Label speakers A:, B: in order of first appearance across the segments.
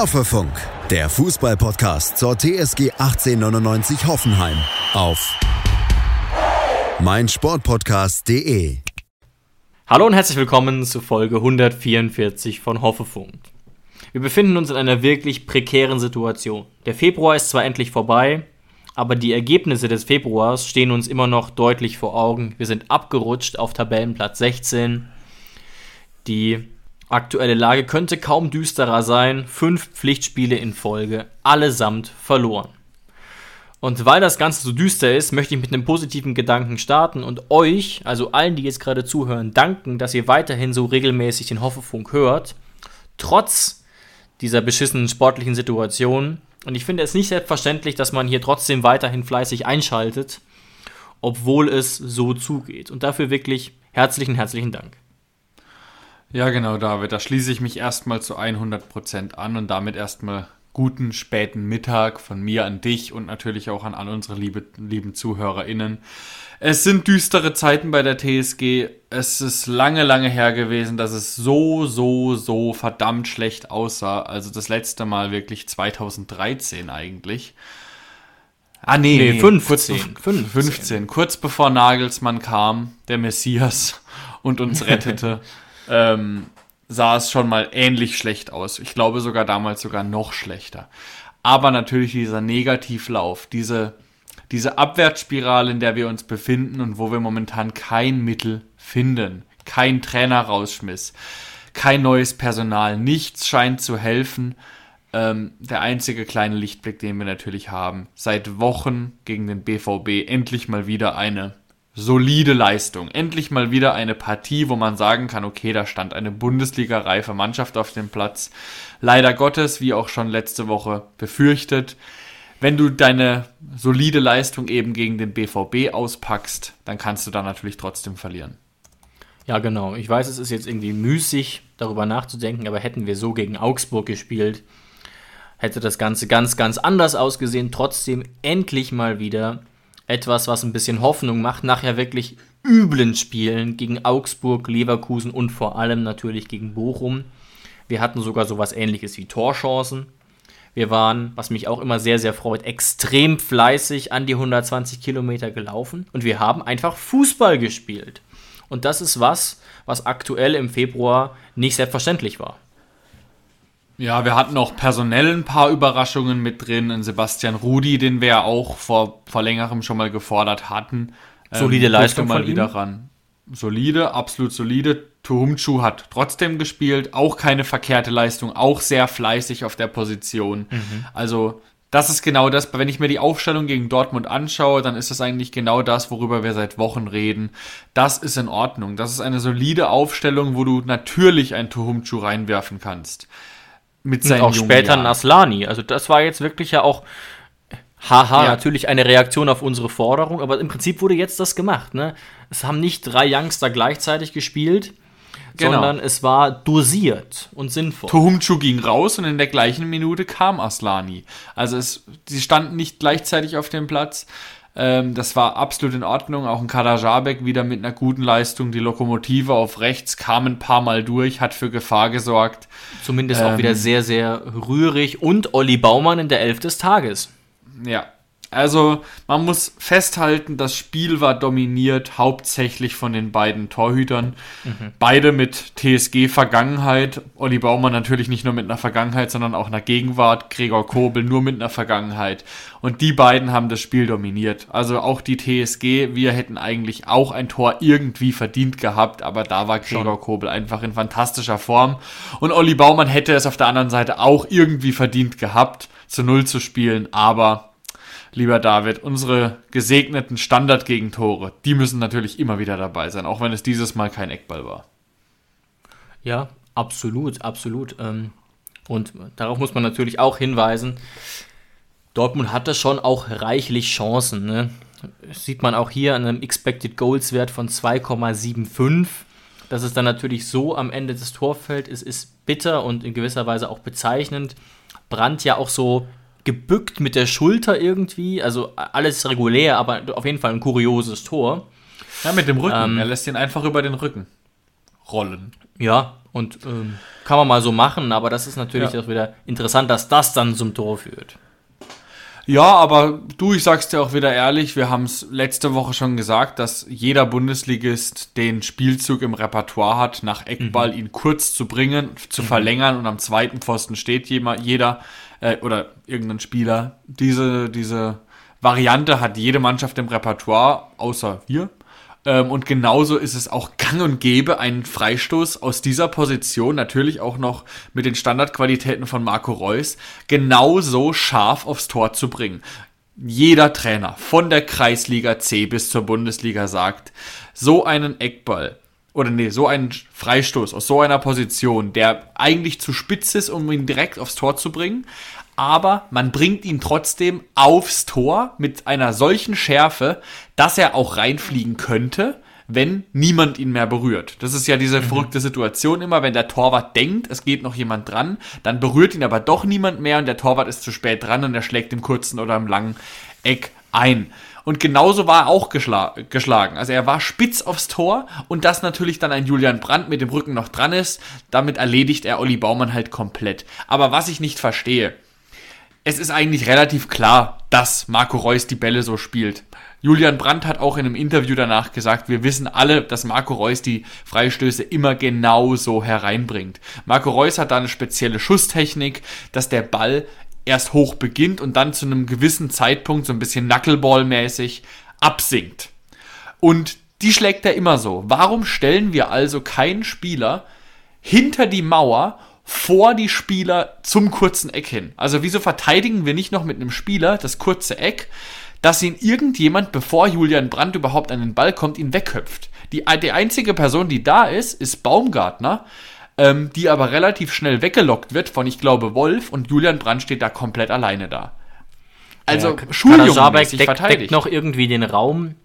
A: Hoffefunk, der Fußballpodcast zur TSG 1899 Hoffenheim auf meinsportpodcast.de.
B: Hallo und herzlich willkommen zu Folge 144 von Hoffefunk. Wir befinden uns in einer wirklich prekären Situation. Der Februar ist zwar endlich vorbei, aber die Ergebnisse des Februars stehen uns immer noch deutlich vor Augen. Wir sind abgerutscht auf Tabellenplatz 16. Die aktuelle Lage könnte kaum düsterer sein. Fünf Pflichtspiele in Folge, allesamt verloren. Und weil das Ganze so düster ist, möchte ich mit einem positiven Gedanken starten und euch, also allen, die jetzt gerade zuhören, danken, dass ihr weiterhin so regelmäßig den Hoffefunk hört, trotz dieser beschissenen sportlichen Situation. Und ich finde es nicht selbstverständlich, dass man hier trotzdem weiterhin fleißig einschaltet, obwohl es so zugeht. Und dafür wirklich herzlichen, herzlichen Dank.
C: Ja, genau, David. Da schließe ich mich erstmal zu 100% an und damit erstmal guten späten Mittag von mir an dich und natürlich auch an all unsere liebe, lieben ZuhörerInnen. Es sind düstere Zeiten bei der TSG. Es ist lange, lange her gewesen, dass es so, so, so verdammt schlecht aussah. Also das letzte Mal wirklich 2013 eigentlich. Ah, nee, nee, nee 15, kurz, 15. 15. Kurz bevor Nagelsmann kam, der Messias, und uns rettete. Ähm, sah es schon mal ähnlich schlecht aus. Ich glaube sogar damals sogar noch schlechter. Aber natürlich dieser Negativlauf, diese, diese Abwärtsspirale, in der wir uns befinden und wo wir momentan kein Mittel finden, kein Trainer rausschmiss, kein neues Personal, nichts scheint zu helfen. Ähm, der einzige kleine Lichtblick, den wir natürlich haben, seit Wochen gegen den BVB endlich mal wieder eine solide Leistung. Endlich mal wieder eine Partie, wo man sagen kann, okay, da stand eine Bundesliga-reife Mannschaft auf dem Platz. Leider Gottes, wie auch schon letzte Woche befürchtet, wenn du deine solide Leistung eben gegen den BVB auspackst, dann kannst du da natürlich trotzdem verlieren.
B: Ja, genau. Ich weiß, es ist jetzt irgendwie müßig, darüber nachzudenken, aber hätten wir so gegen Augsburg gespielt, hätte das Ganze ganz, ganz anders ausgesehen. Trotzdem endlich mal wieder etwas, was ein bisschen Hoffnung macht, nachher wirklich üblen Spielen gegen Augsburg, Leverkusen und vor allem natürlich gegen Bochum. Wir hatten sogar sowas ähnliches wie Torchancen. Wir waren, was mich auch immer sehr, sehr freut, extrem fleißig an die 120 Kilometer gelaufen und wir haben einfach Fußball gespielt. Und das ist was, was aktuell im Februar nicht selbstverständlich war.
C: Ja, wir hatten auch personell ein paar Überraschungen mit drin. Ein Sebastian Rudi, den wir ja auch vor, vor längerem schon mal gefordert hatten.
B: Solide ähm, Leistung
C: mal wieder ihm. ran. Solide, absolut solide. Tuhumchu hat trotzdem gespielt, auch keine verkehrte Leistung, auch sehr fleißig auf der Position. Mhm. Also das ist genau das, wenn ich mir die Aufstellung gegen Dortmund anschaue, dann ist das eigentlich genau das, worüber wir seit Wochen reden. Das ist in Ordnung. Das ist eine solide Aufstellung, wo du natürlich ein Tuhumchu reinwerfen kannst
B: mit seinen Und auch später Jahren. Naslani. Also das war jetzt wirklich ja auch haha, ja. natürlich eine Reaktion auf unsere Forderung, aber im Prinzip wurde jetzt das gemacht. Ne? Es haben nicht drei Youngster gleichzeitig gespielt, genau. sondern es war dosiert und sinnvoll.
C: Tohumchu ging raus und in der gleichen Minute kam Aslani. Also es, sie standen nicht gleichzeitig auf dem Platz. Ähm, das war absolut in Ordnung. Auch ein Kadajabek wieder mit einer guten Leistung. Die Lokomotive auf rechts kam ein paar Mal durch, hat für Gefahr gesorgt.
B: Zumindest ähm, auch wieder sehr, sehr rührig. Und Olli Baumann in der Elf des Tages.
C: Ja, also man muss festhalten, das Spiel war dominiert hauptsächlich von den beiden Torhütern. Mhm. Beide mit TSG-Vergangenheit. Olli Baumann natürlich nicht nur mit einer Vergangenheit, sondern auch einer Gegenwart. Gregor Kobel nur mit einer Vergangenheit. Und die beiden haben das Spiel dominiert. Also auch die TSG, wir hätten eigentlich auch ein Tor irgendwie verdient gehabt, aber da war Gregor Schon. Kobel einfach in fantastischer Form. Und Olli Baumann hätte es auf der anderen Seite auch irgendwie verdient gehabt, zu Null zu spielen, aber lieber David, unsere gesegneten Standardgegentore, die müssen natürlich immer wieder dabei sein, auch wenn es dieses Mal kein Eckball war.
B: Ja, absolut, absolut. Ähm, und darauf muss man natürlich auch hinweisen, Dortmund hatte schon auch reichlich Chancen. Ne? Das sieht man auch hier an einem Expected Goals Wert von 2,75. Dass es dann natürlich so am Ende des Torfelds ist, ist bitter und in gewisser Weise auch bezeichnend. Brandt ja auch so gebückt mit der Schulter irgendwie. Also alles regulär, aber auf jeden Fall ein kurioses Tor.
C: Ja, mit dem Rücken. Ähm, er lässt ihn einfach über den Rücken rollen.
B: Ja, und ähm, kann man mal so machen, aber das ist natürlich
C: Ja.
B: auch wieder interessant, dass das dann zum Tor führt.
C: Ja, aber du, ich sag's dir auch wieder ehrlich, wir haben es letzte Woche schon gesagt, dass jeder Bundesligist den Spielzug im Repertoire hat, nach Eckball ihn kurz zu bringen, zu verlängern und am zweiten Pfosten steht jemand, jeder äh, oder irgendein Spieler. Diese, diese Variante hat jede Mannschaft im Repertoire, außer wir. Ähm, und genauso ist es auch gang und gäbe, einen Freistoß aus dieser Position, natürlich auch noch mit den Standardqualitäten von Marco Reus, genauso scharf aufs Tor zu bringen. Jeder Trainer von der Kreisliga C bis zur Bundesliga sagt, so einen Eckball oder nee, so einen Freistoß aus so einer Position, der eigentlich zu spitz ist, um ihn direkt aufs Tor zu bringen, aber man bringt ihn trotzdem aufs Tor mit einer solchen Schärfe, dass er auch reinfliegen könnte, wenn niemand ihn mehr berührt. Das ist ja diese verrückte Situation immer, wenn der Torwart denkt, es geht noch jemand dran, dann berührt ihn aber doch niemand mehr und der Torwart ist zu spät dran und er schlägt im kurzen oder im langen Eck ein. Und genauso war er auch geschla geschlagen. Also er war spitz aufs Tor und dass natürlich dann ein Julian Brandt mit dem Rücken noch dran ist, damit erledigt er Olli Baumann halt komplett. Aber was ich nicht verstehe, es ist eigentlich relativ klar, dass Marco Reus die Bälle so spielt. Julian Brandt hat auch in einem Interview danach gesagt, wir wissen alle, dass Marco Reus die Freistöße immer genau so hereinbringt. Marco Reus hat da eine spezielle Schusstechnik, dass der Ball erst hoch beginnt und dann zu einem gewissen Zeitpunkt so ein bisschen Knuckleball-mäßig absinkt. Und die schlägt er immer so. Warum stellen wir also keinen Spieler hinter die Mauer vor die Spieler zum kurzen Eck hin? Also wieso verteidigen wir nicht noch mit einem Spieler das kurze Eck, dass ihn irgendjemand, bevor Julian Brandt überhaupt an den Ball kommt, ihn wegköpft? Die, die einzige Person, die da ist, ist Baumgartner, ähm, die aber relativ schnell weggelockt wird von, ich glaube, Wolf und Julian Brandt steht da komplett alleine da. Also
B: Kader
C: Schuljungenmäßig
B: deckt,
C: verteidigt.
B: deckt noch irgendwie den Raum.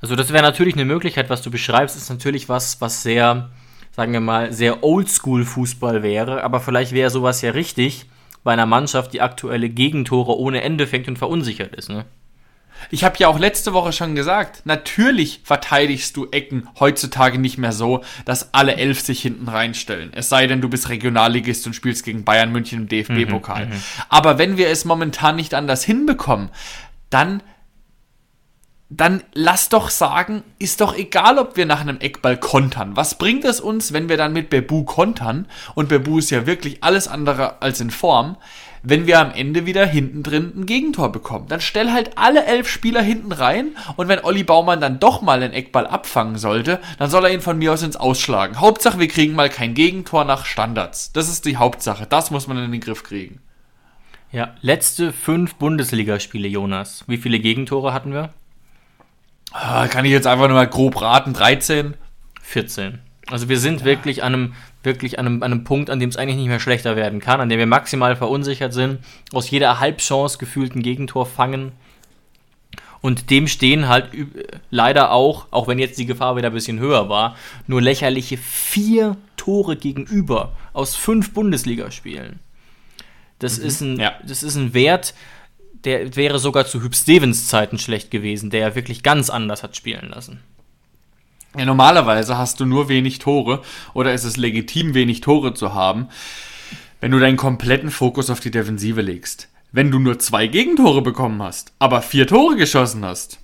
B: Also das wäre natürlich eine Möglichkeit, was du beschreibst, ist natürlich was, was sehr, sagen wir mal, sehr Oldschool-Fußball wäre, aber vielleicht wäre sowas ja richtig bei einer Mannschaft, die aktuelle Gegentore ohne Ende fängt und verunsichert ist, ne?
C: Ich habe ja auch letzte Woche schon gesagt, natürlich verteidigst du Ecken heutzutage nicht mehr so, dass alle elf sich hinten reinstellen. Es sei denn, du bist Regionalligist und spielst gegen Bayern München im DFB-Pokal. Aber wenn wir es momentan nicht anders hinbekommen, dann dann lass doch sagen, ist doch egal, ob wir nach einem Eckball kontern. Was bringt es uns, wenn wir dann mit Bebu kontern? Und Bebu ist ja wirklich alles andere als in Form. Wenn wir am Ende wieder hinten drin ein Gegentor bekommen. Dann stell halt alle elf Spieler hinten rein und wenn Olli Baumann dann doch mal einen Eckball abfangen sollte, dann soll er ihn von mir aus ins Ausschlagen. Hauptsache, wir kriegen mal kein Gegentor nach Standards. Das ist die Hauptsache. Das muss man in den Griff kriegen.
B: Ja, letzte fünf Bundesligaspiele, Jonas. Wie viele Gegentore hatten wir?
C: Ah, Kann ich jetzt einfach nur mal grob raten? 13?
B: 14. Also wir sind wirklich an einem, wirklich an einem, an einem Punkt, an dem es eigentlich nicht mehr schlechter werden kann, an dem wir maximal verunsichert sind, aus jeder Halbchance gefühlt ein Gegentor fangen. Und dem stehen halt leider auch, auch wenn jetzt die Gefahr wieder ein bisschen höher war, nur lächerliche vier Tore gegenüber aus fünf Bundesligaspielen. Das, ist ein,
C: ja.
B: das ist ein Wert, der wäre sogar zu Hüb Stevens Zeiten schlecht gewesen, der ja wirklich ganz anders hat spielen lassen.
C: Ja, normalerweise hast du nur wenig Tore oder ist es legitim, wenig Tore zu haben, wenn du deinen kompletten Fokus auf die Defensive legst. Wenn du nur zwei Gegentore bekommen hast, aber vier Tore geschossen hast.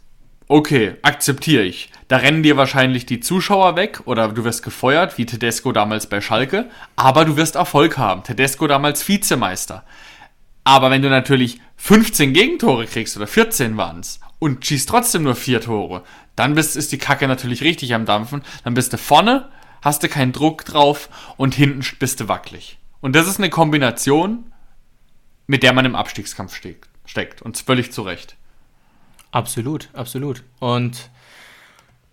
C: Okay, akzeptiere ich. Da rennen dir wahrscheinlich die Zuschauer weg oder du wirst gefeuert, wie Tedesco damals bei Schalke, aber du wirst Erfolg haben. Tedesco damals Vizemeister. Aber wenn du natürlich 15 Gegentore kriegst oder 14 waren's und schießt trotzdem nur vier Tore, dann bist, ist die Kacke natürlich richtig am Dampfen. Dann bist du vorne, hast du keinen Druck drauf und hinten bist du wackelig. Und das ist eine Kombination, mit der man im Abstiegskampf steckt. steckt. Und völlig zu Recht.
B: Absolut, absolut. Und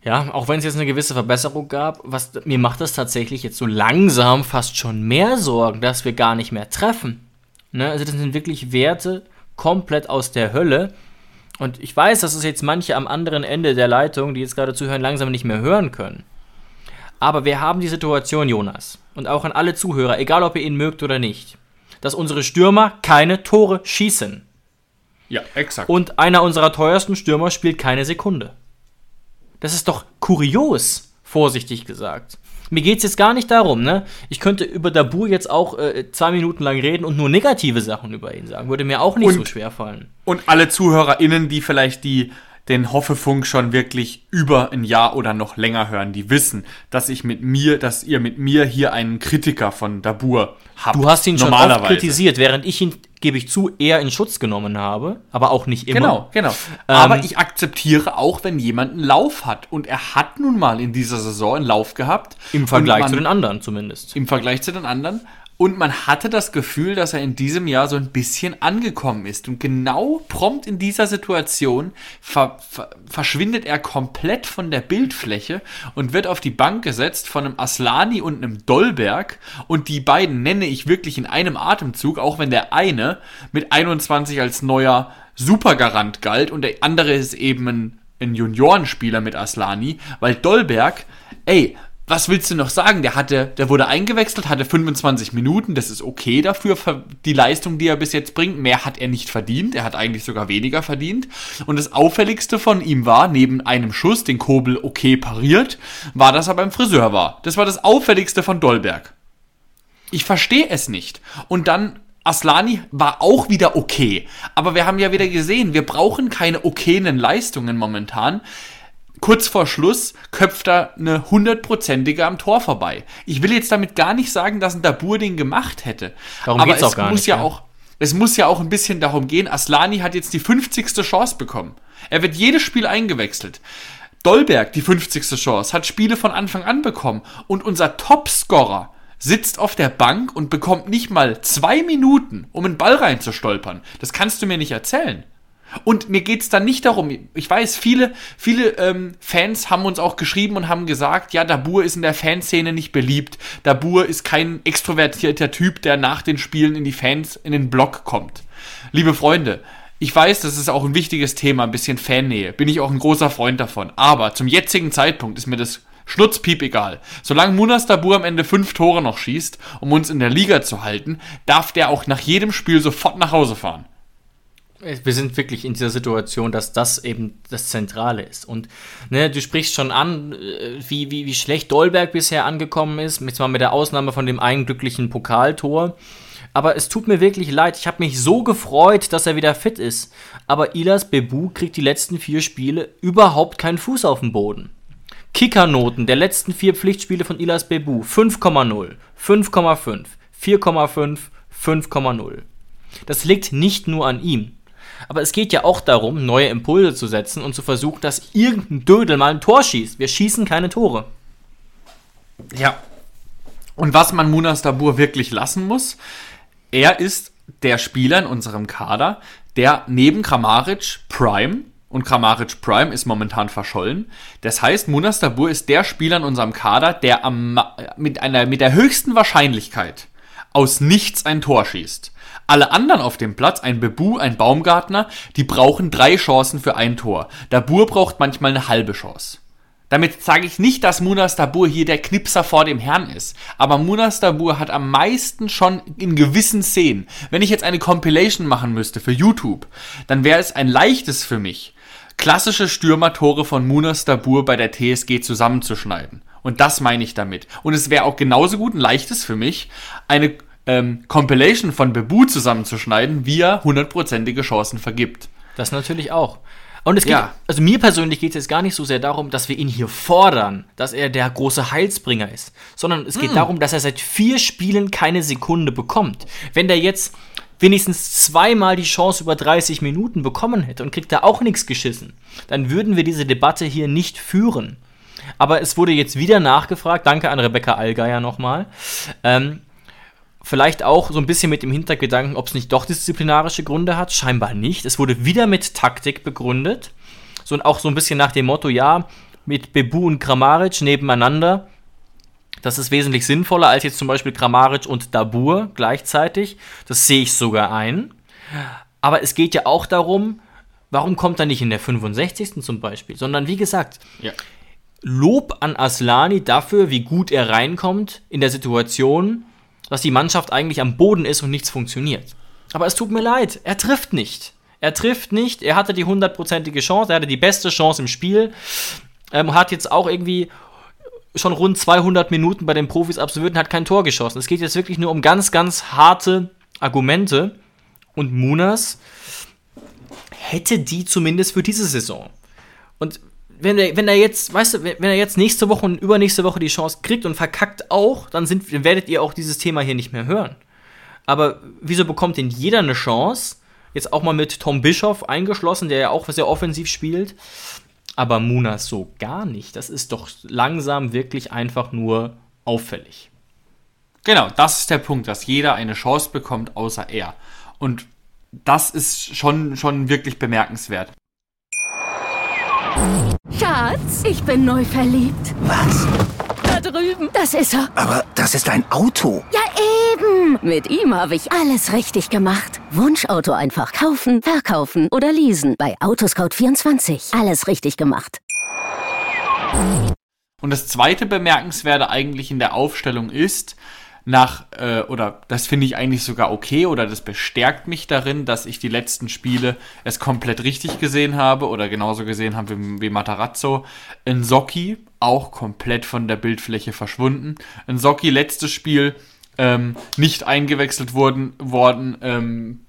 B: ja, auch wenn es jetzt eine gewisse Verbesserung gab, was mir macht das tatsächlich jetzt so langsam fast schon mehr Sorgen, dass wir gar nicht mehr treffen. Ne? Also das sind wirklich Werte komplett aus der Hölle. Und ich weiß, dass es jetzt manche am anderen Ende der Leitung, die jetzt gerade zuhören, langsam nicht mehr hören können. Aber wir haben die Situation, Jonas, und auch an alle Zuhörer, egal ob ihr ihn mögt oder nicht, dass unsere Stürmer keine Tore schießen.
C: Ja, exakt.
B: Und einer unserer teuersten Stürmer spielt keine Sekunde. Das ist doch kurios, vorsichtig gesagt. Mir geht es jetzt gar nicht darum, ne? Ich könnte über Dabur jetzt auch äh, zwei Minuten lang reden und nur negative Sachen über ihn sagen. Würde mir auch nicht
C: Und-
B: so schwer fallen.
C: Und alle ZuhörerInnen, die vielleicht die den Hoffefunk schon wirklich über ein Jahr oder noch länger hören, die wissen, dass ich mit mir, dass ihr mit mir hier einen Kritiker von Dabur habt.
B: Du hast ihn schon oft kritisiert, während ich ihn, gebe ich zu, eher in Schutz genommen habe, aber auch nicht immer.
C: Genau, genau. Aber ich akzeptiere auch, wenn jemand einen Lauf hat. Und er hat nun mal in dieser Saison einen Lauf gehabt.
B: Im Vergleich
C: man-
B: zu den anderen zumindest.
C: im Vergleich zu den anderen. Und man hatte das Gefühl, dass er in diesem Jahr so ein bisschen angekommen ist. Und genau prompt in dieser Situation ver ver verschwindet er komplett von der Bildfläche und wird auf die Bank gesetzt von einem Aslani und einem Dolberg. Und die beiden nenne ich wirklich in einem Atemzug, auch wenn der eine mit 21 als neuer Supergarant galt und der andere ist eben ein, ein Juniorenspieler mit Aslani, weil Dolberg, ey, was willst du noch sagen? Der hatte, der wurde eingewechselt, hatte 25 Minuten, das ist okay dafür, für die Leistung, die er bis jetzt bringt. Mehr hat er nicht verdient, er hat eigentlich sogar weniger verdient. Und das Auffälligste von ihm war, neben einem Schuss, den Kobel okay pariert, war, dass er beim Friseur war. Das war das Auffälligste von Dolberg. Ich verstehe es nicht. Und dann Aslani war auch wieder okay. Aber wir haben ja wieder gesehen, wir brauchen keine okayen Leistungen momentan. Kurz vor Schluss köpft er eine hundertprozentige am Tor vorbei. Ich will jetzt damit gar nicht sagen, dass ein Dabur den gemacht hätte.
B: Darum
C: Aber
B: geht's
C: es
B: auch gar
C: muss
B: nicht,
C: ja
B: ja.
C: auch es muss ja auch ein bisschen darum gehen, Aslani hat jetzt die 50. Chance bekommen. Er wird jedes Spiel eingewechselt. Dolberg, die 50. Chance, hat Spiele von Anfang an bekommen. Und unser Topscorer sitzt auf der Bank und bekommt nicht mal zwei Minuten, um einen Ball reinzustolpern. Das kannst du mir nicht erzählen. Und mir geht's dann nicht darum, ich weiß, viele, viele ähm, Fans haben uns auch geschrieben und haben gesagt, ja, Dabur ist in der Fanszene nicht beliebt. Dabur ist kein extrovertierter Typ, der nach den Spielen in die Fans, in den Blog kommt. Liebe Freunde, ich weiß, das ist auch ein wichtiges Thema, ein bisschen Fannähe. Bin ich auch ein großer Freund davon. Aber zum jetzigen Zeitpunkt ist mir das Schnutzpiep egal. Solange Munas Dabur am Ende fünf Tore noch schießt, um uns in der Liga zu halten, darf der auch nach jedem Spiel sofort nach Hause fahren.
B: Wir sind wirklich in dieser Situation, dass das eben das Zentrale ist. Und ne, du sprichst schon an, äh, wie, wie, wie schlecht Dolberg bisher angekommen ist, jetzt mit der Ausnahme von dem einen glücklichen Pokaltor. Aber es tut mir wirklich leid. Ich habe mich so gefreut, dass er wieder fit ist. Aber Ilas Bebu kriegt die letzten vier Spiele überhaupt keinen Fuß auf den Boden. Kickernoten der letzten vier Pflichtspiele von Ilas Bebu 5,0, 5,5, 4,5, 5,0. Das liegt nicht nur an ihm. Aber es geht ja auch darum, neue Impulse zu setzen und zu versuchen, dass irgendein Dödel mal ein Tor schießt. Wir schießen keine Tore.
C: Ja. Und was man Munas Dabur wirklich lassen muss, er ist der Spieler in unserem Kader, der neben Kramaric Prime und Kramaric Prime ist momentan verschollen. Das heißt, Munas Dabur ist der Spieler in unserem Kader, der am, mit, einer, mit der höchsten Wahrscheinlichkeit aus nichts ein Tor schießt. Alle anderen auf dem Platz, ein Bebu, ein Baumgartner, die brauchen drei Chancen für ein Tor. Dabur braucht manchmal eine halbe Chance. Damit sage ich nicht, dass Munas Dabur hier der Knipser vor dem Herrn ist. Aber Munas Dabur hat am meisten schon in gewissen Szenen. Wenn ich jetzt eine Compilation machen müsste für YouTube, dann wäre es ein leichtes für mich, klassische Stürmertore von Munas Dabur bei der TSG zusammenzuschneiden. Und das meine ich damit. Und es wäre auch genauso gut ein leichtes für mich, eine ähm, Compilation von Bebu zusammenzuschneiden, wie er hundertprozentige Chancen vergibt.
B: Das natürlich auch. Und es geht,
C: Ja.
B: also mir persönlich geht es jetzt gar nicht so sehr darum, dass wir ihn hier fordern, dass er der große Heilsbringer ist, sondern es geht darum, dass er seit vier Spielen keine Sekunde bekommt. Wenn der jetzt wenigstens zweimal die Chance über 30 Minuten bekommen hätte und kriegt da auch nichts geschissen, dann würden wir diese Debatte hier nicht führen. Aber es wurde jetzt wieder nachgefragt, danke an Rebecca Allgeier nochmal, ähm, Vielleicht auch so ein bisschen mit dem Hintergedanken, ob es nicht doch disziplinarische Gründe hat. Scheinbar nicht. Es wurde wieder mit Taktik begründet. So und auch so ein bisschen nach dem Motto, ja, mit Bebu und Kramaric nebeneinander. Das ist wesentlich sinnvoller als jetzt zum Beispiel Kramaric und Dabur gleichzeitig. Das sehe ich sogar ein. Aber es geht ja auch darum, warum kommt er nicht in der 65. zum Beispiel? Sondern wie gesagt,
C: Ja.
B: Lob an Aslani dafür, wie gut er reinkommt in der Situation, dass die Mannschaft eigentlich am Boden ist und nichts funktioniert. Aber es tut mir leid, er trifft nicht. Er trifft nicht, er hatte die hundertprozentige Chance, er hatte die beste Chance im Spiel, ähm, hat jetzt auch irgendwie schon rund 200 Minuten bei den Profis absolviert und hat kein Tor geschossen. Es geht jetzt wirklich nur um ganz, ganz harte Argumente. Und Munas hätte die zumindest für diese Saison. Und wenn er, wenn er jetzt, weißt du, wenn er jetzt nächste Woche und übernächste Woche die Chance kriegt und verkackt auch, dann, sind, dann werdet ihr auch dieses Thema hier nicht mehr hören. Aber wieso bekommt denn jeder eine Chance? Jetzt auch mal mit Tom Bischoff eingeschlossen, der ja auch sehr offensiv spielt. Aber Munas so gar nicht. Das ist doch langsam wirklich einfach nur auffällig.
C: Genau, das ist der Punkt, dass jeder eine Chance bekommt, außer er. Und das ist schon, schon wirklich bemerkenswert.
D: Schatz, ich bin neu verliebt.
E: Was?
D: Da drüben. Das ist er.
E: Aber das ist ein Auto.
D: Ja, eben. Mit ihm habe ich alles richtig gemacht. Wunschauto einfach kaufen, verkaufen oder leasen. Bei Autoscout24. Alles richtig gemacht.
C: Und das zweite Bemerkenswerte eigentlich in der Aufstellung ist, nach, äh, oder das finde ich eigentlich sogar okay, oder das bestärkt mich darin, dass ich die letzten Spiele es komplett richtig gesehen habe, oder genauso gesehen habe wie, wie Matarazzo. Nsocki auch komplett von der Bildfläche verschwunden. Nsocki letztes Spiel ähm, nicht eingewechselt worden, worden ähm,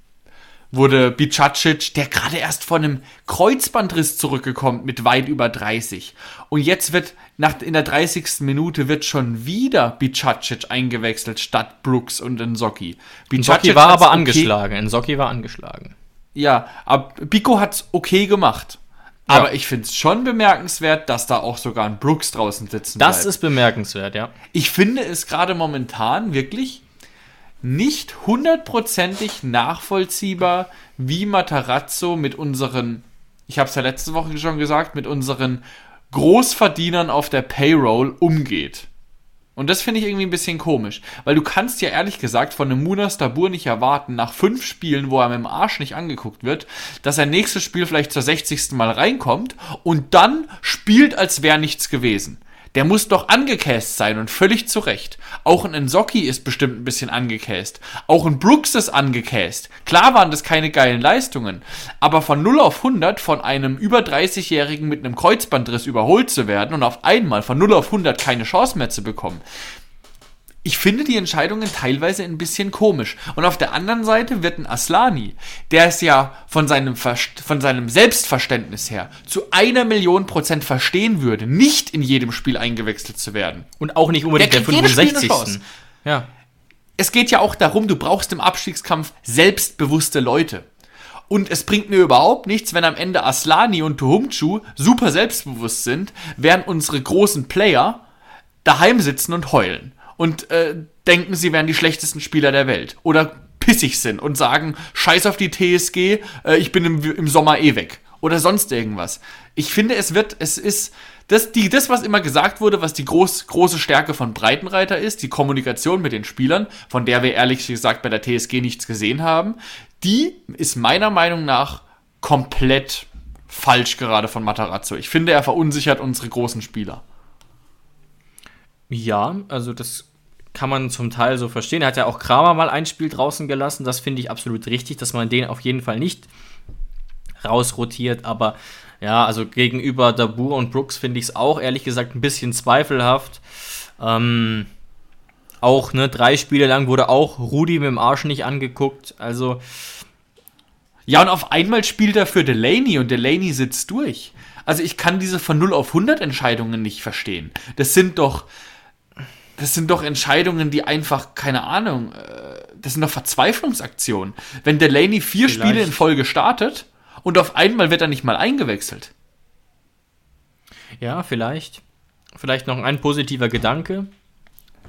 C: wurde Bicacic, der gerade erst von einem Kreuzbandriss zurückgekommen mit weit über 30. Und jetzt wird nach, in der 30. Minute wird schon wieder Bicacic eingewechselt statt Brooks und Nsocki.
B: Nsocki war aber okay, angeschlagen. Nsocki war angeschlagen.
C: Ja, aber Biko hat's okay gemacht. Ja. Aber ich finde es schon bemerkenswert, dass da auch sogar ein Brooks draußen sitzen
B: Das bleibt. ist bemerkenswert, ja.
C: Ich finde es gerade momentan wirklich nicht hundertprozentig nachvollziehbar, wie Matarazzo mit unseren, ich habe es ja letzte Woche schon gesagt, mit unseren Großverdienern auf der Payroll umgeht. Und das finde ich irgendwie ein bisschen komisch, weil du kannst ja ehrlich gesagt von einem Munas Dabur nicht erwarten, nach fünf Spielen, wo er mit dem Arsch nicht angeguckt wird, dass er nächstes Spiel vielleicht zur 60. Mal reinkommt und dann spielt, als wäre nichts gewesen. Der muss doch angekäst sein und völlig zu Recht. Auch ein Nsocki ist bestimmt ein bisschen angekäst. Auch ein Brooks ist angekäst. Klar waren das keine geilen Leistungen, aber von 0 auf 100 von einem über 30-Jährigen mit einem Kreuzbandriss überholt zu werden und auf einmal von 0 auf 100 keine Chance mehr zu bekommen, ich finde die Entscheidungen teilweise ein bisschen komisch. Und auf der anderen Seite wird ein Aslani, der es ja von seinem, von seinem Selbstverständnis her zu einer Million Prozent verstehen würde, nicht in jedem Spiel eingewechselt zu werden.
B: Und auch nicht unbedingt der, der 65.
C: Ja. Es geht ja auch darum, du brauchst im Abstiegskampf selbstbewusste Leute. Und es bringt mir überhaupt nichts, wenn am Ende Aslani und Tuhumchu super selbstbewusst sind, während unsere großen Player daheim sitzen und heulen und äh, denken, sie wären die schlechtesten Spieler der Welt. Oder pissig sind und sagen, scheiß auf die TSG, äh, ich bin im, im Sommer eh weg. Oder sonst irgendwas. Ich finde, es wird, es ist, das, die, das, was immer gesagt wurde, was die groß, große Stärke von Breitenreiter ist, die Kommunikation mit den Spielern, von der wir ehrlich gesagt bei der TSG nichts gesehen haben, die ist meiner Meinung nach komplett falsch gerade von Matarazzo. Ich finde, er verunsichert unsere großen Spieler.
B: Ja, also das kann man zum Teil so verstehen. Er hat ja auch Kramer mal ein Spiel draußen gelassen. Das finde ich absolut richtig, dass man den auf jeden Fall nicht rausrotiert. Aber ja, also gegenüber Dabur und Brooks finde ich es auch ehrlich gesagt ein bisschen zweifelhaft. Ähm, auch ne, drei Spiele lang wurde auch Rudi mit dem Arsch nicht angeguckt. Also.
C: Ja, und auf einmal spielt er für Delaney und Delaney sitzt durch. Also ich kann diese von 0 auf 100 Entscheidungen nicht verstehen. Das sind doch, das sind doch Entscheidungen, die einfach, keine Ahnung, äh, das sind doch Verzweiflungsaktionen. Wenn Delaney vier Vielleicht. Spiele in Folge startet und auf einmal wird er nicht mal eingewechselt.
B: Ja, vielleicht. Vielleicht noch ein positiver Gedanke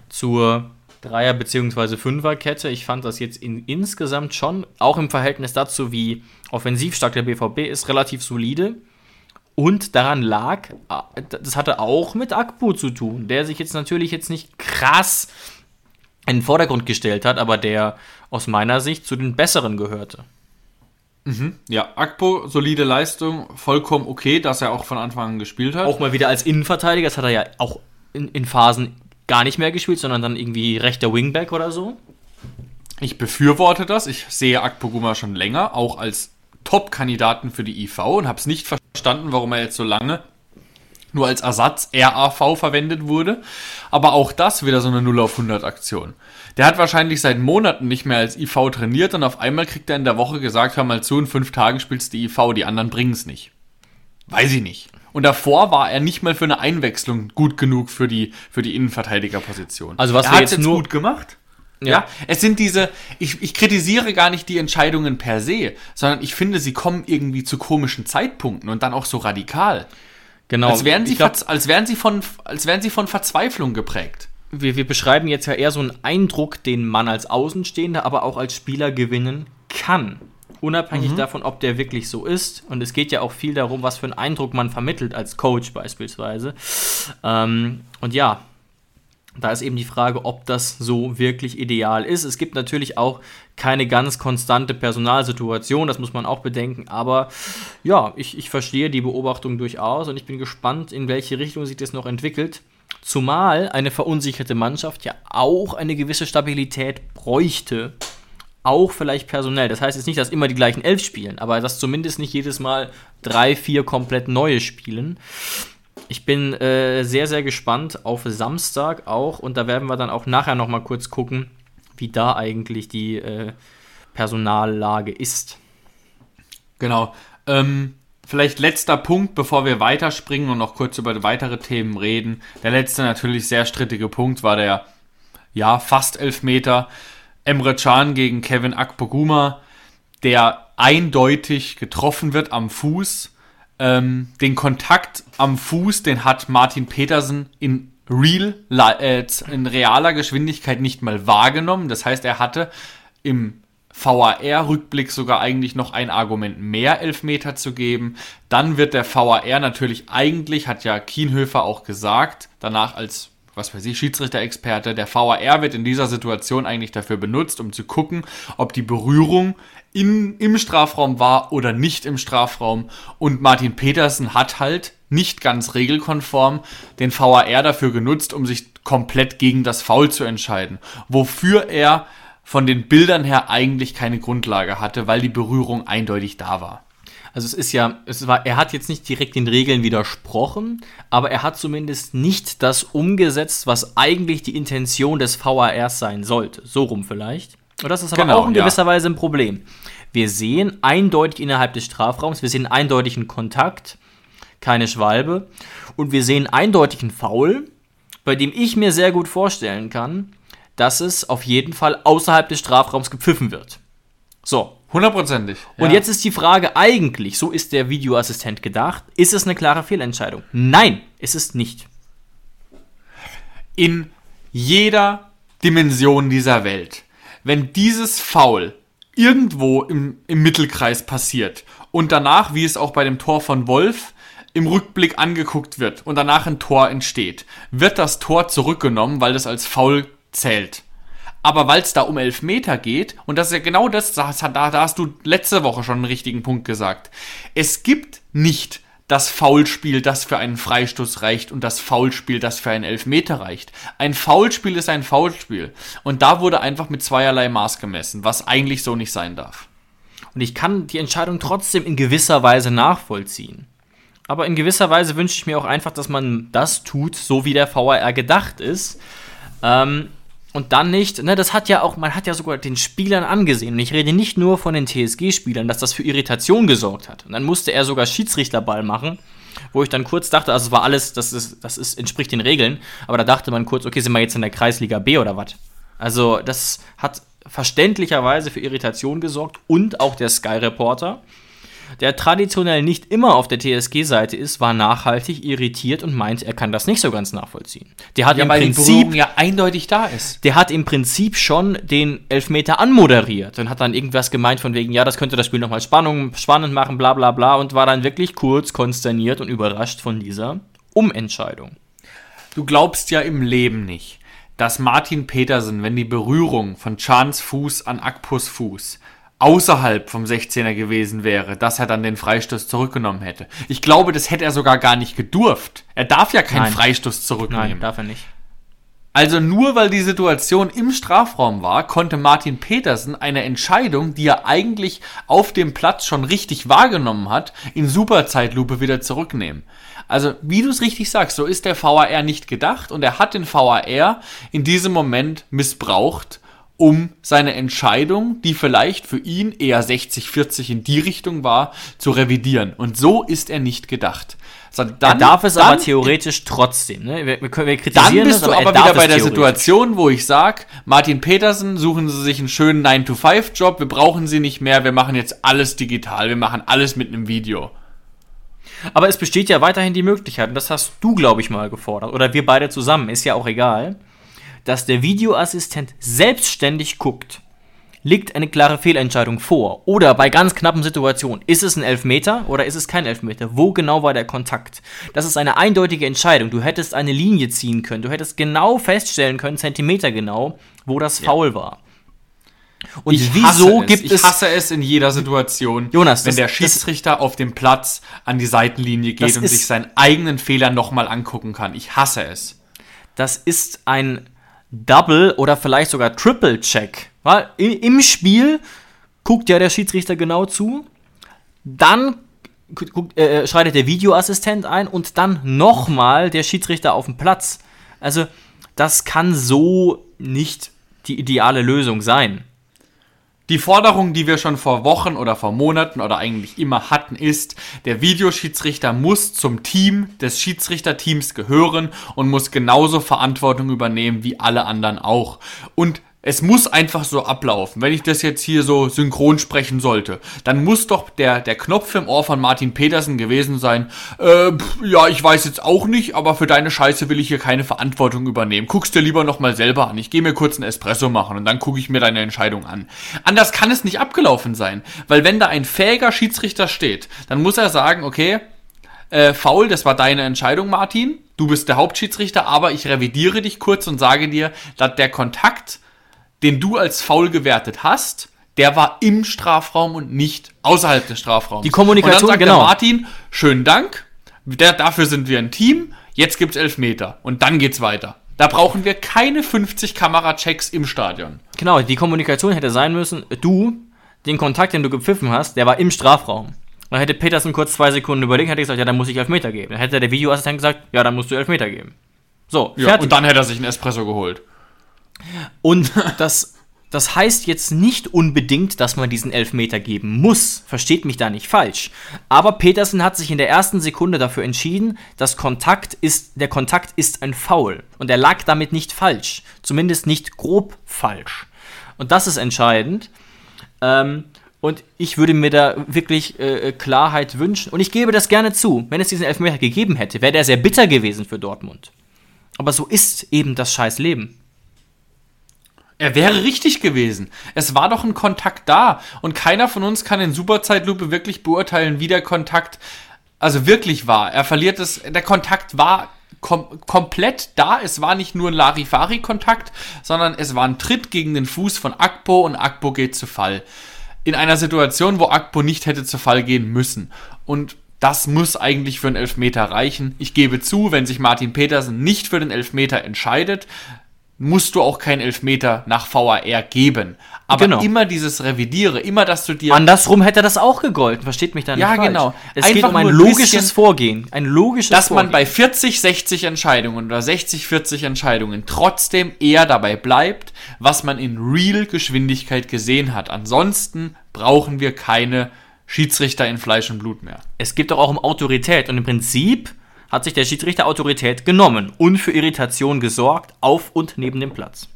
B: zur Dreier- bzw. Fünferkette. Ich fand das jetzt in, insgesamt schon, auch im Verhältnis dazu, wie offensiv stark der BVB ist, relativ solide. Und daran lag, äh, das hatte auch mit Akbu zu tun, der sich jetzt natürlich jetzt nicht krass in den Vordergrund gestellt hat, aber der aus meiner Sicht zu den Besseren gehörte.
C: Mhm. Ja, Akpo, solide Leistung, vollkommen okay, dass er auch von Anfang an gespielt hat.
B: Auch mal wieder als Innenverteidiger, das hat er ja auch in, in Phasen gar nicht mehr gespielt, sondern dann irgendwie rechter Wingback oder so.
C: Ich befürworte das. Ich sehe Akpo Guma schon länger, auch als Top-Kandidaten für die IV und habe es nicht verstanden, warum er jetzt so lange nur als Ersatz RAV verwendet wurde. Aber auch das wieder so eine 0 auf 100 Aktion. Der hat wahrscheinlich seit Monaten nicht mehr als IV trainiert und auf einmal kriegt er in der Woche gesagt, hör mal zu, in fünf Tagen spielst du IV, die anderen bringen es nicht. Weiß ich nicht. Und davor war er nicht mal für eine Einwechslung gut genug für die, für die Innenverteidigerposition.
B: Also was
C: er hat
B: jetzt
C: jetzt
B: nur-
C: gut gemacht.
B: Ja.
C: Ja. es sind diese, ich, ich kritisiere gar nicht die Entscheidungen per se, sondern ich finde, sie kommen irgendwie zu komischen Zeitpunkten und dann auch so radikal.
B: Genau.
C: Als wären sie,
B: glaub,
C: als wären sie von, als wären sie von Verzweiflung geprägt.
B: wir, wir beschreiben jetzt ja eher so einen Eindruck, den man als Außenstehender, aber auch als Spieler gewinnen kann. Unabhängig
C: Mhm.
B: davon, ob der wirklich so ist. Und es geht ja auch viel darum, was für einen Eindruck man vermittelt als Coach beispielsweise. Ähm, und ja, da ist eben die Frage, ob das so wirklich ideal ist. Es gibt natürlich auch keine ganz konstante Personalsituation, das muss man auch bedenken. Aber ja, ich, ich verstehe die Beobachtung durchaus und ich bin gespannt, in welche Richtung sich das noch entwickelt. Zumal eine verunsicherte Mannschaft ja auch eine gewisse Stabilität bräuchte. Auch vielleicht personell. Das heißt jetzt nicht, dass immer die gleichen elf spielen, aber dass zumindest nicht jedes Mal drei, vier komplett neue spielen. Ich bin äh, sehr, sehr gespannt auf Samstag auch und da werden wir dann auch nachher nochmal kurz gucken, wie da eigentlich die äh, Personallage ist.
C: Genau. Ähm, vielleicht letzter Punkt, bevor wir weiterspringen und noch kurz über weitere Themen reden. Der letzte natürlich sehr strittige Punkt war der, ja, fast Elfmeter. Emre Can gegen Kevin Akpoguma, der eindeutig getroffen wird am Fuß. Ähm, den Kontakt am Fuß, den hat Martin Petersen in real, äh, in realer Geschwindigkeit nicht mal wahrgenommen. Das heißt, er hatte im VAR-Rückblick sogar eigentlich noch ein Argument mehr Elfmeter zu geben. Dann wird der VAR natürlich eigentlich, hat ja Kienhöfer auch gesagt, danach als, was weiß ich, Schiedsrichter-Experte, der VAR wird in dieser Situation eigentlich dafür benutzt, um zu gucken, ob die Berührung in, im Strafraum war oder nicht im Strafraum. Und Martin Petersen hat halt nicht ganz regelkonform den VAR dafür genutzt, um sich komplett gegen das Foul zu entscheiden. Wofür er von den Bildern her eigentlich keine Grundlage hatte, weil die Berührung eindeutig da war.
B: Also es ist ja, es war, er hat jetzt nicht direkt den Regeln widersprochen, aber er hat zumindest nicht das umgesetzt, was eigentlich die Intention des VARs sein sollte. So rum vielleicht. Und das ist aber
C: Genau,
B: auch in
C: ja.
B: gewisser Weise ein Problem. Wir sehen eindeutig innerhalb des Strafraums, wir sehen eindeutigen Kontakt, keine Schwalbe, und wir sehen eindeutigen Foul, bei dem ich mir sehr gut vorstellen kann, dass es auf jeden Fall außerhalb des Strafraums gepfiffen wird. So,
C: Hundertprozentig.
B: und jetzt ist die Frage eigentlich, so ist der Videoassistent gedacht, ist es eine klare Fehlentscheidung? Nein, ist es nicht.
C: in jeder Dimension dieser Welt, wenn dieses Foul irgendwo im, im Mittelkreis passiert und danach, wie es auch bei dem Tor von Wolf im Rückblick angeguckt wird und danach ein Tor entsteht, wird das Tor zurückgenommen, weil das als Foul zählt. Aber weil es da um Elfmeter geht, und das ist ja genau das, da, da, da hast du letzte Woche schon einen richtigen Punkt gesagt. Es gibt nicht das Foulspiel, das für einen Freistoß reicht und das Foulspiel, das für einen Elfmeter reicht. Ein Foulspiel ist ein Foulspiel. Und da wurde einfach mit zweierlei Maß gemessen, was eigentlich so nicht sein darf.
B: Und ich kann die Entscheidung trotzdem in gewisser Weise nachvollziehen. Aber in gewisser Weise wünsche ich mir auch einfach, dass man das tut, so wie der VAR gedacht ist. Ähm, und dann nicht, ne, das hat ja auch, man hat ja sogar den Spielern angesehen. Und ich rede nicht nur von den TSG-Spielern, dass das für Irritation gesorgt hat. Und dann musste er sogar Schiedsrichterball machen, wo ich dann kurz dachte, also es war alles, das ist, das ist, entspricht den Regeln. Aber da dachte man kurz, okay, sind wir jetzt in der Kreisliga B oder was? Also, das hat verständlicherweise für Irritation gesorgt und auch der Sky-Reporter, der traditionell nicht immer auf der TSG-Seite ist, war nachhaltig irritiert und meint, er kann das nicht so ganz nachvollziehen. Der hat im Prinzip
C: ja eindeutig da ist.
B: der hat im Prinzip schon den Elfmeter anmoderiert und hat dann irgendwas gemeint von wegen, ja, das könnte das Spiel nochmal Spannung, spannend machen, bla bla bla und war dann wirklich kurz konsterniert und überrascht von dieser Umentscheidung.
C: Du glaubst ja im Leben nicht, dass Martin Petersen, wenn die Berührung von Chans Fuß an Akpus Fuß außerhalb vom 16er gewesen wäre, dass er dann den Freistoß zurückgenommen hätte. Ich glaube, das hätte er sogar gar nicht gedurft. Er darf ja keinen
B: Nein.
C: Freistoß zurücknehmen.
B: Nein, darf er nicht.
C: Also nur weil die Situation im Strafraum war, konnte Martin Petersen eine Entscheidung, die er eigentlich auf dem Platz schon richtig wahrgenommen hat, in Superzeitlupe wieder zurücknehmen. Also, wie du es richtig sagst, so ist der VAR nicht gedacht und er hat den VAR in diesem Moment missbraucht, um seine Entscheidung, die vielleicht für ihn eher 60-40 in die Richtung war, zu revidieren. Und so ist er nicht gedacht.
B: Dann, er darf es dann, aber theoretisch trotzdem. Ne? Wir, wir, wir
C: kritisieren dann bist das, aber du aber wieder bei der Situation, wo ich sage, Martin Petersen, suchen Sie sich einen schönen 9-to-5-Job, wir brauchen Sie nicht mehr, wir machen jetzt alles digital, wir machen alles mit einem Video.
B: Aber es besteht ja weiterhin die Möglichkeit, und das hast du, glaube ich, mal gefordert, oder wir beide zusammen, ist ja auch egal, dass der Videoassistent selbstständig guckt liegt eine klare Fehlentscheidung vor? Oder bei ganz knappen Situationen, ist es ein Elfmeter oder ist es kein Elfmeter? Wo genau war der Kontakt? Das ist eine eindeutige Entscheidung. Du hättest eine Linie ziehen können. Du hättest genau feststellen können, Zentimeter genau, wo das Foul ja. war.
C: Und ich wieso gibt es. Ich hasse es in jeder Situation, Jonas, wenn das, der Schiedsrichter das, auf dem Platz an die Seitenlinie geht und sich seinen eigenen Fehler nochmal angucken kann. Ich hasse es.
B: Das ist ein Double oder vielleicht sogar Triple Check. Weil im Spiel guckt ja der Schiedsrichter genau zu, dann guckt, äh, schreitet der Videoassistent ein und dann nochmal der Schiedsrichter auf dem Platz. Also das kann so nicht die ideale Lösung sein.
C: Die Forderung, die wir schon vor Wochen oder vor Monaten oder eigentlich immer hatten, ist, der Videoschiedsrichter muss zum Team des Schiedsrichterteams gehören und muss genauso Verantwortung übernehmen wie alle anderen auch. Und es muss einfach so ablaufen. Wenn ich das jetzt hier so synchron sprechen sollte, dann muss doch der, der Knopf im Ohr von Martin Petersen gewesen sein. Äh, ja, ich weiß jetzt auch nicht, aber für deine Scheiße will ich hier keine Verantwortung übernehmen. Guck's dir lieber nochmal selber an. Ich gehe mir kurz einen Espresso machen und dann gucke ich mir deine Entscheidung an. Anders kann es nicht abgelaufen sein. Weil wenn da ein fähiger Schiedsrichter steht, dann muss er sagen, okay, äh, faul, das war deine Entscheidung, Martin. Du bist der Hauptschiedsrichter, aber ich revidiere dich kurz und sage dir, dass der Kontakt den du als faul gewertet hast, der war im Strafraum und nicht außerhalb des Strafraums.
B: Die Kommunikation, und dann sagt
C: genau. der Martin, schönen Dank, der, dafür sind wir ein Team, jetzt gibt's elf Meter und dann geht's weiter. Da brauchen wir keine 50 Kamerachecks im Stadion.
B: Genau, die Kommunikation hätte sein müssen, du, den Kontakt, den du gepfiffen hast, der war im Strafraum. Dann hätte Petersen kurz zwei Sekunden überlegt, hätte gesagt, ja, dann muss ich elf Meter geben. Dann hätte der Videoassistent gesagt, ja, dann musst du elf Meter geben.
C: So, ja, fertig. Und dann hätte er sich einen Espresso geholt.
B: Und das, das heißt jetzt nicht unbedingt, dass man diesen Elfmeter geben muss. Versteht mich da nicht falsch. Aber Petersen hat sich in der ersten Sekunde dafür entschieden, dass Kontakt ist, der Kontakt ist ein Foul. Und er lag damit nicht falsch. Zumindest nicht grob falsch. Und das ist entscheidend. Ähm, und ich würde mir da wirklich äh, Klarheit wünschen. Und ich gebe das gerne zu. Wenn es diesen Elfmeter gegeben hätte, wäre der sehr bitter gewesen für Dortmund. Aber so ist eben das scheiß Leben.
C: Er wäre richtig gewesen. Es war doch ein Kontakt da. Und keiner von uns kann in Superzeitlupe wirklich beurteilen, wie der Kontakt also wirklich war. Er verliert es. Der Kontakt war kom komplett da. Es war nicht nur ein Larifari-Kontakt, sondern es war ein Tritt gegen den Fuß von Akpo und Akpo geht zu Fall. In einer Situation, wo Akpo nicht hätte zu Fall gehen müssen. Und das muss eigentlich für einen Elfmeter reichen. Ich gebe zu, wenn sich Martin Petersen nicht für den Elfmeter entscheidet, musst du auch keinen Elfmeter nach VAR geben. Aber genau. immer dieses Revidiere, immer, dass du dir.
B: Andersrum hätte das auch gegolten, versteht mich da nicht
C: Ja, falsch. genau.
B: Es Einfach geht um ein logisches Vorgehen. Ein logisches
C: Dass Vorgehen. man bei 40, 60 Entscheidungen oder 60, 40 Entscheidungen trotzdem eher dabei bleibt, was man in Real-Geschwindigkeit gesehen hat. Ansonsten brauchen wir keine Schiedsrichter in Fleisch und Blut mehr.
B: Es geht doch auch um Autorität und im Prinzip hat sich der Schiedsrichter Autorität genommen und für Irritation gesorgt auf und neben dem Platz.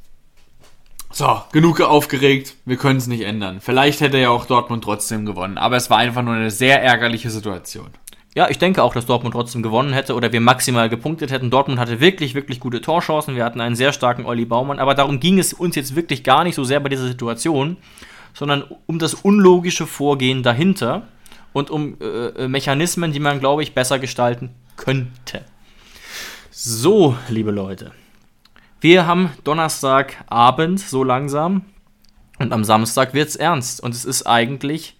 C: So, genug aufgeregt, wir können es nicht ändern. Vielleicht hätte ja auch Dortmund trotzdem gewonnen, aber es war einfach nur eine sehr ärgerliche Situation.
B: Ja, ich denke auch, dass Dortmund trotzdem gewonnen hätte oder wir maximal gepunktet hätten. Dortmund hatte wirklich, wirklich gute Torchancen. Wir hatten einen sehr starken Olli Baumann, aber darum ging es uns jetzt wirklich gar nicht so sehr bei dieser Situation, sondern um das unlogische Vorgehen dahinter und um äh, äh Mechanismen, die man, glaube ich, besser gestalten könnte. So, liebe Leute. Wir haben Donnerstagabend so langsam und am Samstag wird es ernst und es ist eigentlich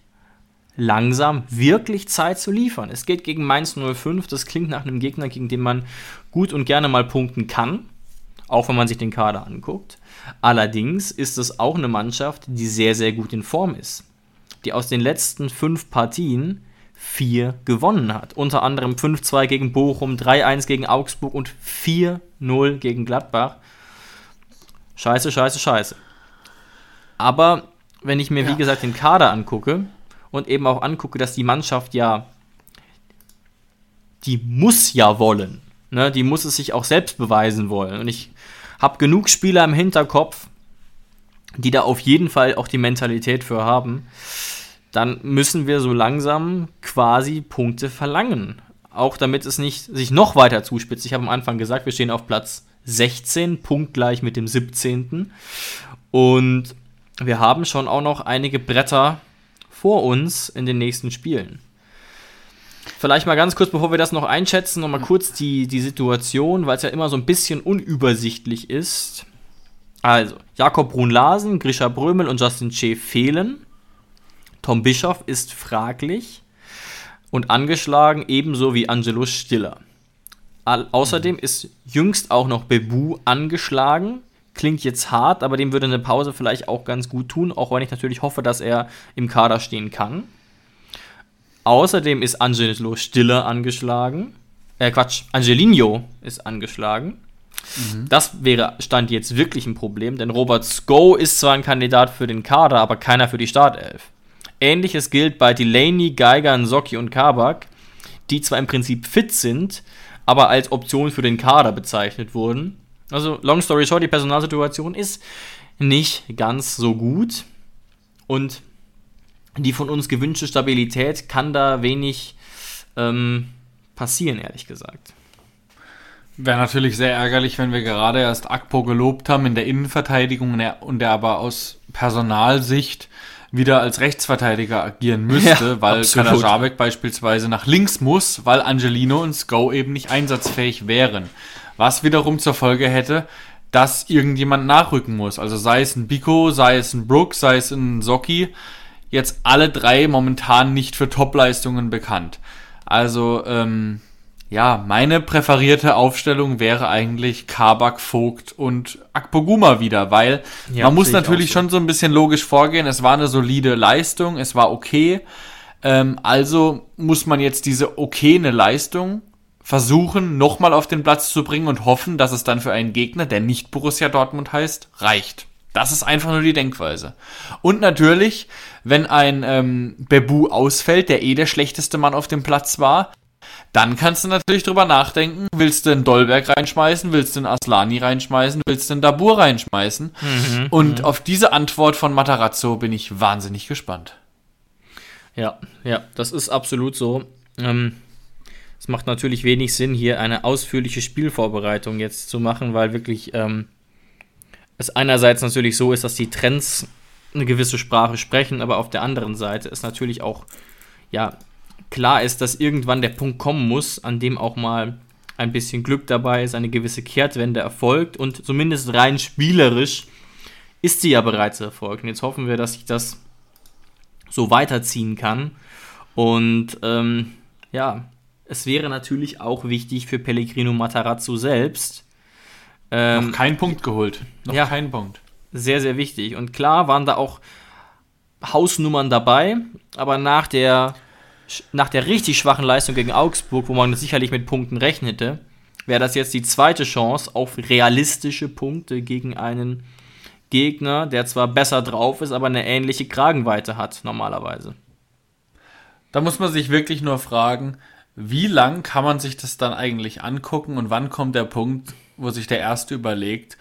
B: langsam wirklich Zeit zu liefern. Es geht gegen Mainz 05, das klingt nach einem Gegner, gegen den man gut und gerne mal punkten kann, auch wenn man sich den Kader anguckt. Allerdings ist es auch eine Mannschaft, die sehr, sehr gut in Form ist. Die aus den letzten fünf Partien vier gewonnen hat. Unter anderem 5-2 gegen Bochum, 3-1 gegen Augsburg und 4-0 gegen Gladbach. Scheiße, scheiße, scheiße. Aber wenn ich mir, ja. wie gesagt, den Kader angucke und eben auch angucke, dass die Mannschaft ja, die muss ja wollen. Ne? Die muss es sich auch selbst beweisen wollen. Und ich habe genug Spieler im Hinterkopf, die da auf jeden Fall auch die Mentalität für haben. Dann müssen wir so langsam quasi Punkte verlangen. Auch damit es nicht sich noch weiter zuspitzt. Ich habe am Anfang gesagt, wir stehen auf Platz 16, punktgleich mit dem 17. Und wir haben schon auch noch einige Bretter vor uns in den nächsten Spielen. Vielleicht mal ganz kurz, bevor wir das noch einschätzen, noch mal kurz die, die Situation, weil es ja immer so ein bisschen unübersichtlich ist. Also, Jakob Brun-Larsen, Grisha Brömel und Justin Che fehlen. Tom Bischoff ist fraglich und angeschlagen, ebenso wie Angelo Stiller. All, außerdem ist jüngst auch noch Bebu angeschlagen. Klingt jetzt hart, aber dem würde eine Pause vielleicht auch ganz gut tun, auch wenn ich natürlich hoffe, dass er im Kader stehen kann. Außerdem ist Angelo Stiller angeschlagen. Äh, Quatsch, Angelino ist angeschlagen. Mhm. Das wäre, stand jetzt wirklich ein Problem, denn Robert Sko ist zwar ein Kandidat für den Kader, aber keiner für die Startelf. Ähnliches gilt bei Delaney, Geiger, Nsocki und Kabak, die zwar im Prinzip fit sind, aber als Option für den Kader bezeichnet wurden. Also, long story short, die Personalsituation ist nicht ganz so gut. Und die von uns gewünschte Stabilität kann da wenig ähm, passieren, ehrlich gesagt.
C: Wäre natürlich sehr ärgerlich, wenn wir gerade erst Akpo gelobt haben in der Innenverteidigung und der aber aus Personalsicht wieder als Rechtsverteidiger agieren müsste, ja, weil Kadajabek beispielsweise nach links muss, weil Angelino und Sko eben nicht einsatzfähig wären. Was wiederum zur Folge hätte, dass irgendjemand nachrücken muss. Also sei es ein Biko, sei es ein Brook, sei es ein Socki. Jetzt alle drei momentan nicht für Topleistungen bekannt. Also, ähm, ja, meine präferierte Aufstellung wäre eigentlich Kabak, Vogt und Akpoguma wieder, weil ja, man muss natürlich so. schon so ein bisschen logisch vorgehen. Es war eine solide Leistung, es war okay. Ähm, also muss man jetzt diese okay eine Leistung versuchen, nochmal auf den Platz zu bringen und hoffen, dass es dann für einen Gegner, der nicht Borussia Dortmund heißt, reicht. Das ist einfach nur die Denkweise. Und natürlich, wenn ein ähm, Bebu ausfällt, der eh der schlechteste Mann auf dem Platz war, dann kannst du natürlich drüber nachdenken, willst du einen Dolberg reinschmeißen, willst du einen Aslani reinschmeißen, willst du einen Dabur reinschmeißen? Mhm, und mhm. auf diese Antwort von Matarazzo bin ich wahnsinnig gespannt.
B: Ja, ja, das ist absolut so. Ähm, es macht natürlich wenig Sinn, hier eine ausführliche Spielvorbereitung jetzt zu machen, weil wirklich ähm, es einerseits natürlich so ist, dass die Trends eine gewisse Sprache sprechen, aber auf der anderen Seite ist natürlich auch ja klar ist, dass irgendwann der Punkt kommen muss, an dem auch mal ein bisschen Glück dabei ist, eine gewisse Kehrtwende erfolgt und zumindest rein spielerisch ist sie ja bereits erfolgt. Und jetzt hoffen wir, dass sich das so weiterziehen kann. Und ähm, ja, es wäre natürlich auch wichtig für Pellegrino Matarazzo selbst.
C: Ähm, noch keinen Punkt geholt. Noch ja, keinen Punkt.
B: Sehr, sehr wichtig. Und klar waren da auch Hausnummern dabei, aber nach der, nach der richtig schwachen Leistung gegen Augsburg, wo man sicherlich mit Punkten rechnete, wäre das jetzt die zweite Chance auf realistische Punkte gegen einen Gegner, der zwar besser drauf ist, aber eine ähnliche Kragenweite hat normalerweise.
C: Da muss man sich wirklich nur fragen, wie lang kann man sich das dann eigentlich angucken und wann kommt der Punkt, wo sich der Erste überlegt,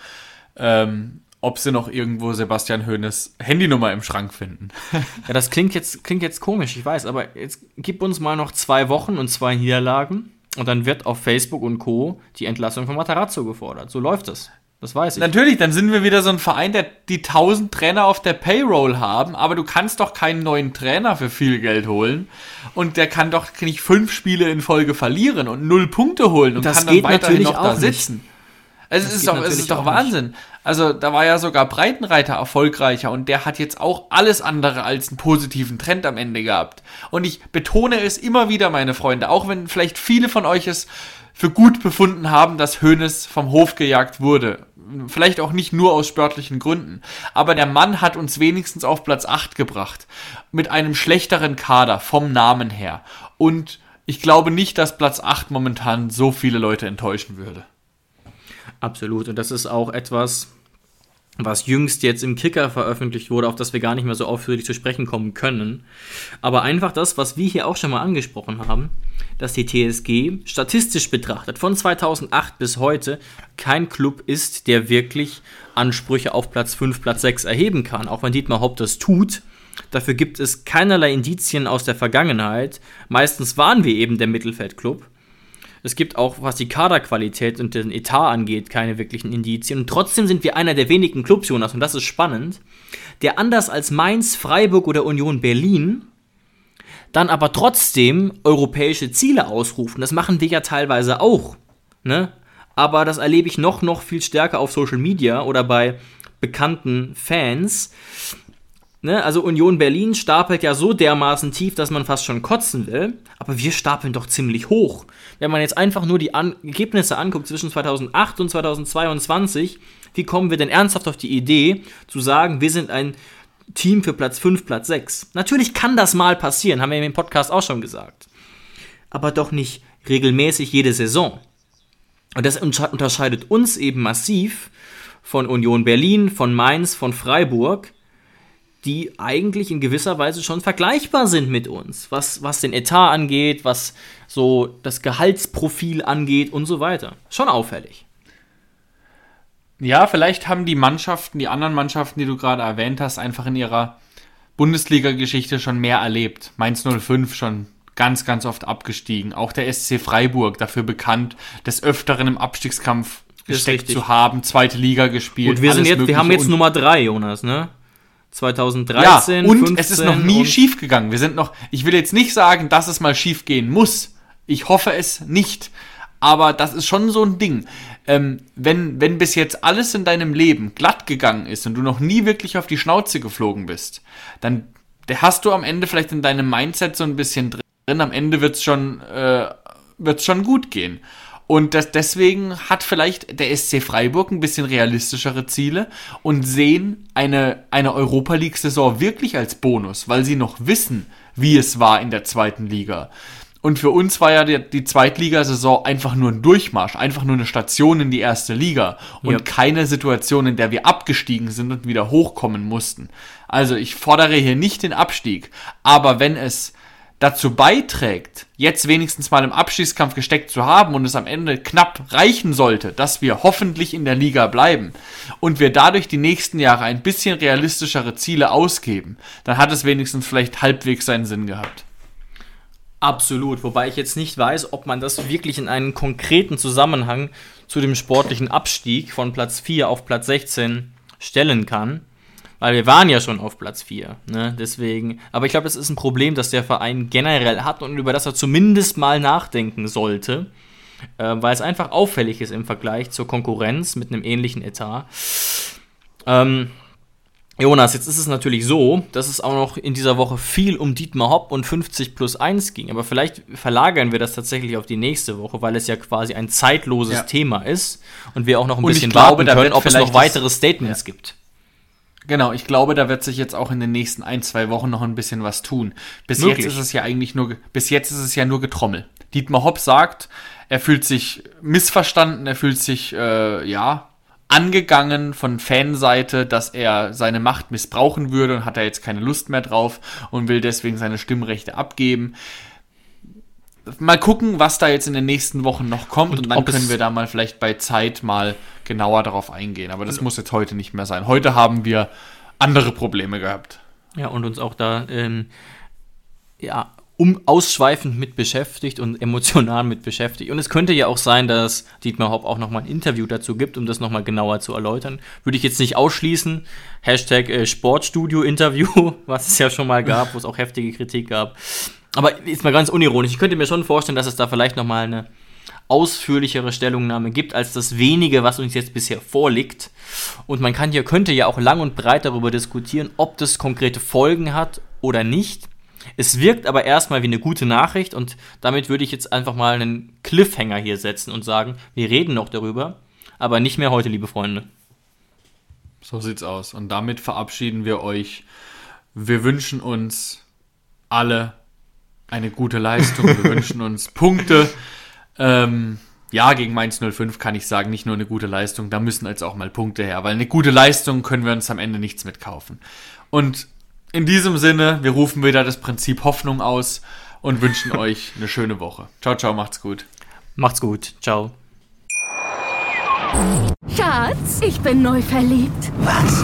C: ähm, ob sie noch irgendwo Sebastian Hoeneß Handynummer im Schrank finden.
B: ja, das klingt jetzt, klingt jetzt komisch, ich weiß, aber jetzt gib uns mal noch zwei Wochen und zwei Niederlagen und dann wird auf Facebook und Co. die Entlassung von Matarazzo gefordert. So läuft es. Das weiß ich.
C: Natürlich, dann sind wir wieder so ein Verein, der die 1000 Trainer auf der Payroll haben, aber du kannst doch keinen neuen Trainer für viel Geld holen und der kann doch nicht fünf Spiele in Folge verlieren und null Punkte holen und
B: das
C: kann dann
B: weiterhin noch da sitzen.
C: Also es ist doch, es ist doch Wahnsinn. Nicht. Also da war ja sogar Breitenreiter erfolgreicher und der hat jetzt auch alles andere als einen positiven Trend am Ende gehabt. Und ich betone es immer wieder, meine Freunde, auch wenn vielleicht viele von euch es für gut befunden haben, dass Hoeneß vom Hof gejagt wurde. vielleicht auch nicht nur aus sportlichen Gründen. Aber der Mann hat uns wenigstens auf Platz 8 gebracht. Mit einem schlechteren Kader vom Namen her. Und ich glaube nicht, dass Platz 8 momentan so viele Leute enttäuschen würde.
B: Absolut. Und das ist auch etwas, was jüngst jetzt im Kicker veröffentlicht wurde, auf das wir gar nicht mehr so ausführlich zu sprechen kommen können. Aber einfach das, was wir hier auch schon mal angesprochen haben, dass die TSG statistisch betrachtet von 2008 bis heute kein Club ist, der wirklich Ansprüche auf Platz 5, Platz 6 erheben kann, auch wenn Dietmar Hopp das tut. Dafür gibt es keinerlei Indizien aus der Vergangenheit. Meistens waren wir eben der Mittelfeldclub. Es gibt auch, was die Kaderqualität und den Etat angeht, keine wirklichen Indizien. Und trotzdem sind wir einer der wenigen Clubs, Jonas, und das ist spannend, der anders als Mainz, Freiburg oder Union Berlin dann aber trotzdem europäische Ziele ausrufen. Das machen wir ja teilweise auch. Ne? Aber das erlebe ich noch, noch viel stärker auf Social Media oder bei bekannten Fans. Ne? Also Union Berlin stapelt ja so dermaßen tief, dass man fast schon kotzen will. Aber wir stapeln doch ziemlich hoch. Wenn man jetzt einfach nur die An Ergebnisse anguckt zwischen 2008 und 2022, wie kommen wir denn ernsthaft auf die Idee zu sagen, wir sind ein Team für Platz 5, Platz 6? Natürlich kann das mal passieren, haben wir im Podcast auch schon gesagt. Aber doch nicht regelmäßig jede Saison. Und das unterscheidet uns eben massiv von Union Berlin, von Mainz, von Freiburg, die eigentlich in gewisser Weise schon vergleichbar sind mit uns, was, was den Etat angeht, was so das Gehaltsprofil angeht und so weiter. Schon auffällig.
C: Ja, vielleicht haben die Mannschaften, die anderen Mannschaften, die du gerade erwähnt hast, einfach in ihrer Bundesliga-Geschichte schon mehr erlebt. Mainz 05 schon ganz, ganz oft abgestiegen. Auch der SC Freiburg dafür bekannt, des Öfteren im Abstiegskampf gesteckt zu haben, zweite Liga gespielt.
B: Und wir sind jetzt, wir haben jetzt Nummer 3, Jonas, ne? 2013.
C: Ja, und 15 es ist noch nie schief gegangen. Wir sind noch, ich will jetzt nicht sagen, dass es mal schief gehen muss. Ich hoffe es nicht. Aber das ist schon so ein Ding. Ähm, wenn, wenn bis jetzt alles in deinem Leben glatt gegangen ist und du noch nie wirklich auf die Schnauze geflogen bist, dann hast du am Ende vielleicht in deinem Mindset so ein bisschen drin. Am Ende wird's schon, äh, wird's schon gut gehen. Und das, deswegen hat vielleicht der SC Freiburg ein bisschen realistischere Ziele und sehen eine, eine Europa League-Saison wirklich als Bonus, weil sie noch wissen, wie es war in der zweiten Liga. Und für uns war ja die, die Zweitligasaison einfach nur ein Durchmarsch, einfach nur eine Station in die erste Liga und ja. keine Situation, in der wir abgestiegen sind und wieder hochkommen mussten. Also ich fordere hier nicht den Abstieg, aber wenn es dazu beiträgt, jetzt wenigstens mal im Abschießkampf gesteckt zu haben und es am Ende knapp reichen sollte, dass wir hoffentlich in der Liga bleiben und wir dadurch die nächsten Jahre ein bisschen realistischere Ziele ausgeben, dann hat es wenigstens vielleicht halbwegs seinen Sinn gehabt.
B: Absolut, wobei ich jetzt nicht weiß, ob man das wirklich in einen konkreten Zusammenhang zu dem sportlichen Abstieg von Platz 4 auf Platz 16 stellen kann. Weil wir waren ja schon auf Platz 4. Ne? Deswegen. Aber ich glaube, das ist ein Problem, das der Verein generell hat und über das er zumindest mal nachdenken sollte. Äh, weil es einfach auffällig ist im Vergleich zur Konkurrenz mit einem ähnlichen Etat. Ähm, Jonas, jetzt ist es natürlich so, dass es auch noch in dieser Woche viel um Dietmar Hopp und 50 plus 1 ging. Aber vielleicht verlagern wir das tatsächlich auf die nächste Woche, weil es ja quasi ein zeitloses ja. Thema ist und wir auch noch ein und bisschen glaube, warten können, ob es noch weitere Statements ja. gibt.
C: Genau, ich glaube, da wird sich jetzt auch in den nächsten ein, zwei Wochen noch ein bisschen was tun. Bis Möglich. jetzt ist es ja eigentlich nur, bis jetzt ist es ja nur Getrommel. Dietmar Hopp sagt, er fühlt sich missverstanden, er fühlt sich, äh, ja, angegangen von Fanseite, dass er seine Macht missbrauchen würde und hat er jetzt keine Lust mehr drauf und will deswegen seine Stimmrechte abgeben. Mal gucken, was da jetzt in den nächsten Wochen noch kommt und, und dann können wir da mal vielleicht bei Zeit mal genauer darauf eingehen. Aber das also, muss jetzt heute nicht mehr sein. Heute haben wir andere Probleme gehabt.
B: Ja, und uns auch da ähm, ja, um ausschweifend mit beschäftigt und emotional mit beschäftigt. Und es könnte ja auch sein, dass Dietmar Hopp auch nochmal ein Interview dazu gibt, um das nochmal genauer zu erläutern. Würde ich jetzt nicht ausschließen. Hashtag äh, Sportstudio-Interview, was es ja schon mal gab, wo es auch heftige Kritik gab. Aber jetzt mal ganz unironisch. Ich könnte mir schon vorstellen, dass es da vielleicht nochmal eine ausführlichere Stellungnahme gibt als das wenige, was uns jetzt bisher vorliegt. Und man kann hier, könnte ja auch lang und breit darüber diskutieren, ob das konkrete Folgen hat oder nicht. Es wirkt aber erstmal wie eine gute Nachricht und damit würde ich jetzt einfach mal einen Cliffhanger hier setzen und sagen, wir reden noch darüber, aber nicht mehr heute, liebe Freunde.
C: So sieht's aus. Und damit verabschieden wir euch. Wir wünschen uns alle eine gute Leistung. Wir wünschen uns Punkte. Ähm, ja, gegen Mainz 05 kann ich sagen, nicht nur eine gute Leistung, da müssen jetzt auch mal Punkte her, weil eine gute Leistung können wir uns am Ende nichts mitkaufen. Und in diesem Sinne, wir rufen wieder das Prinzip Hoffnung aus und wünschen euch eine schöne Woche. Ciao, ciao, macht's gut.
B: Macht's gut. Ciao.
D: Schatz, ich bin neu verliebt.
E: Was?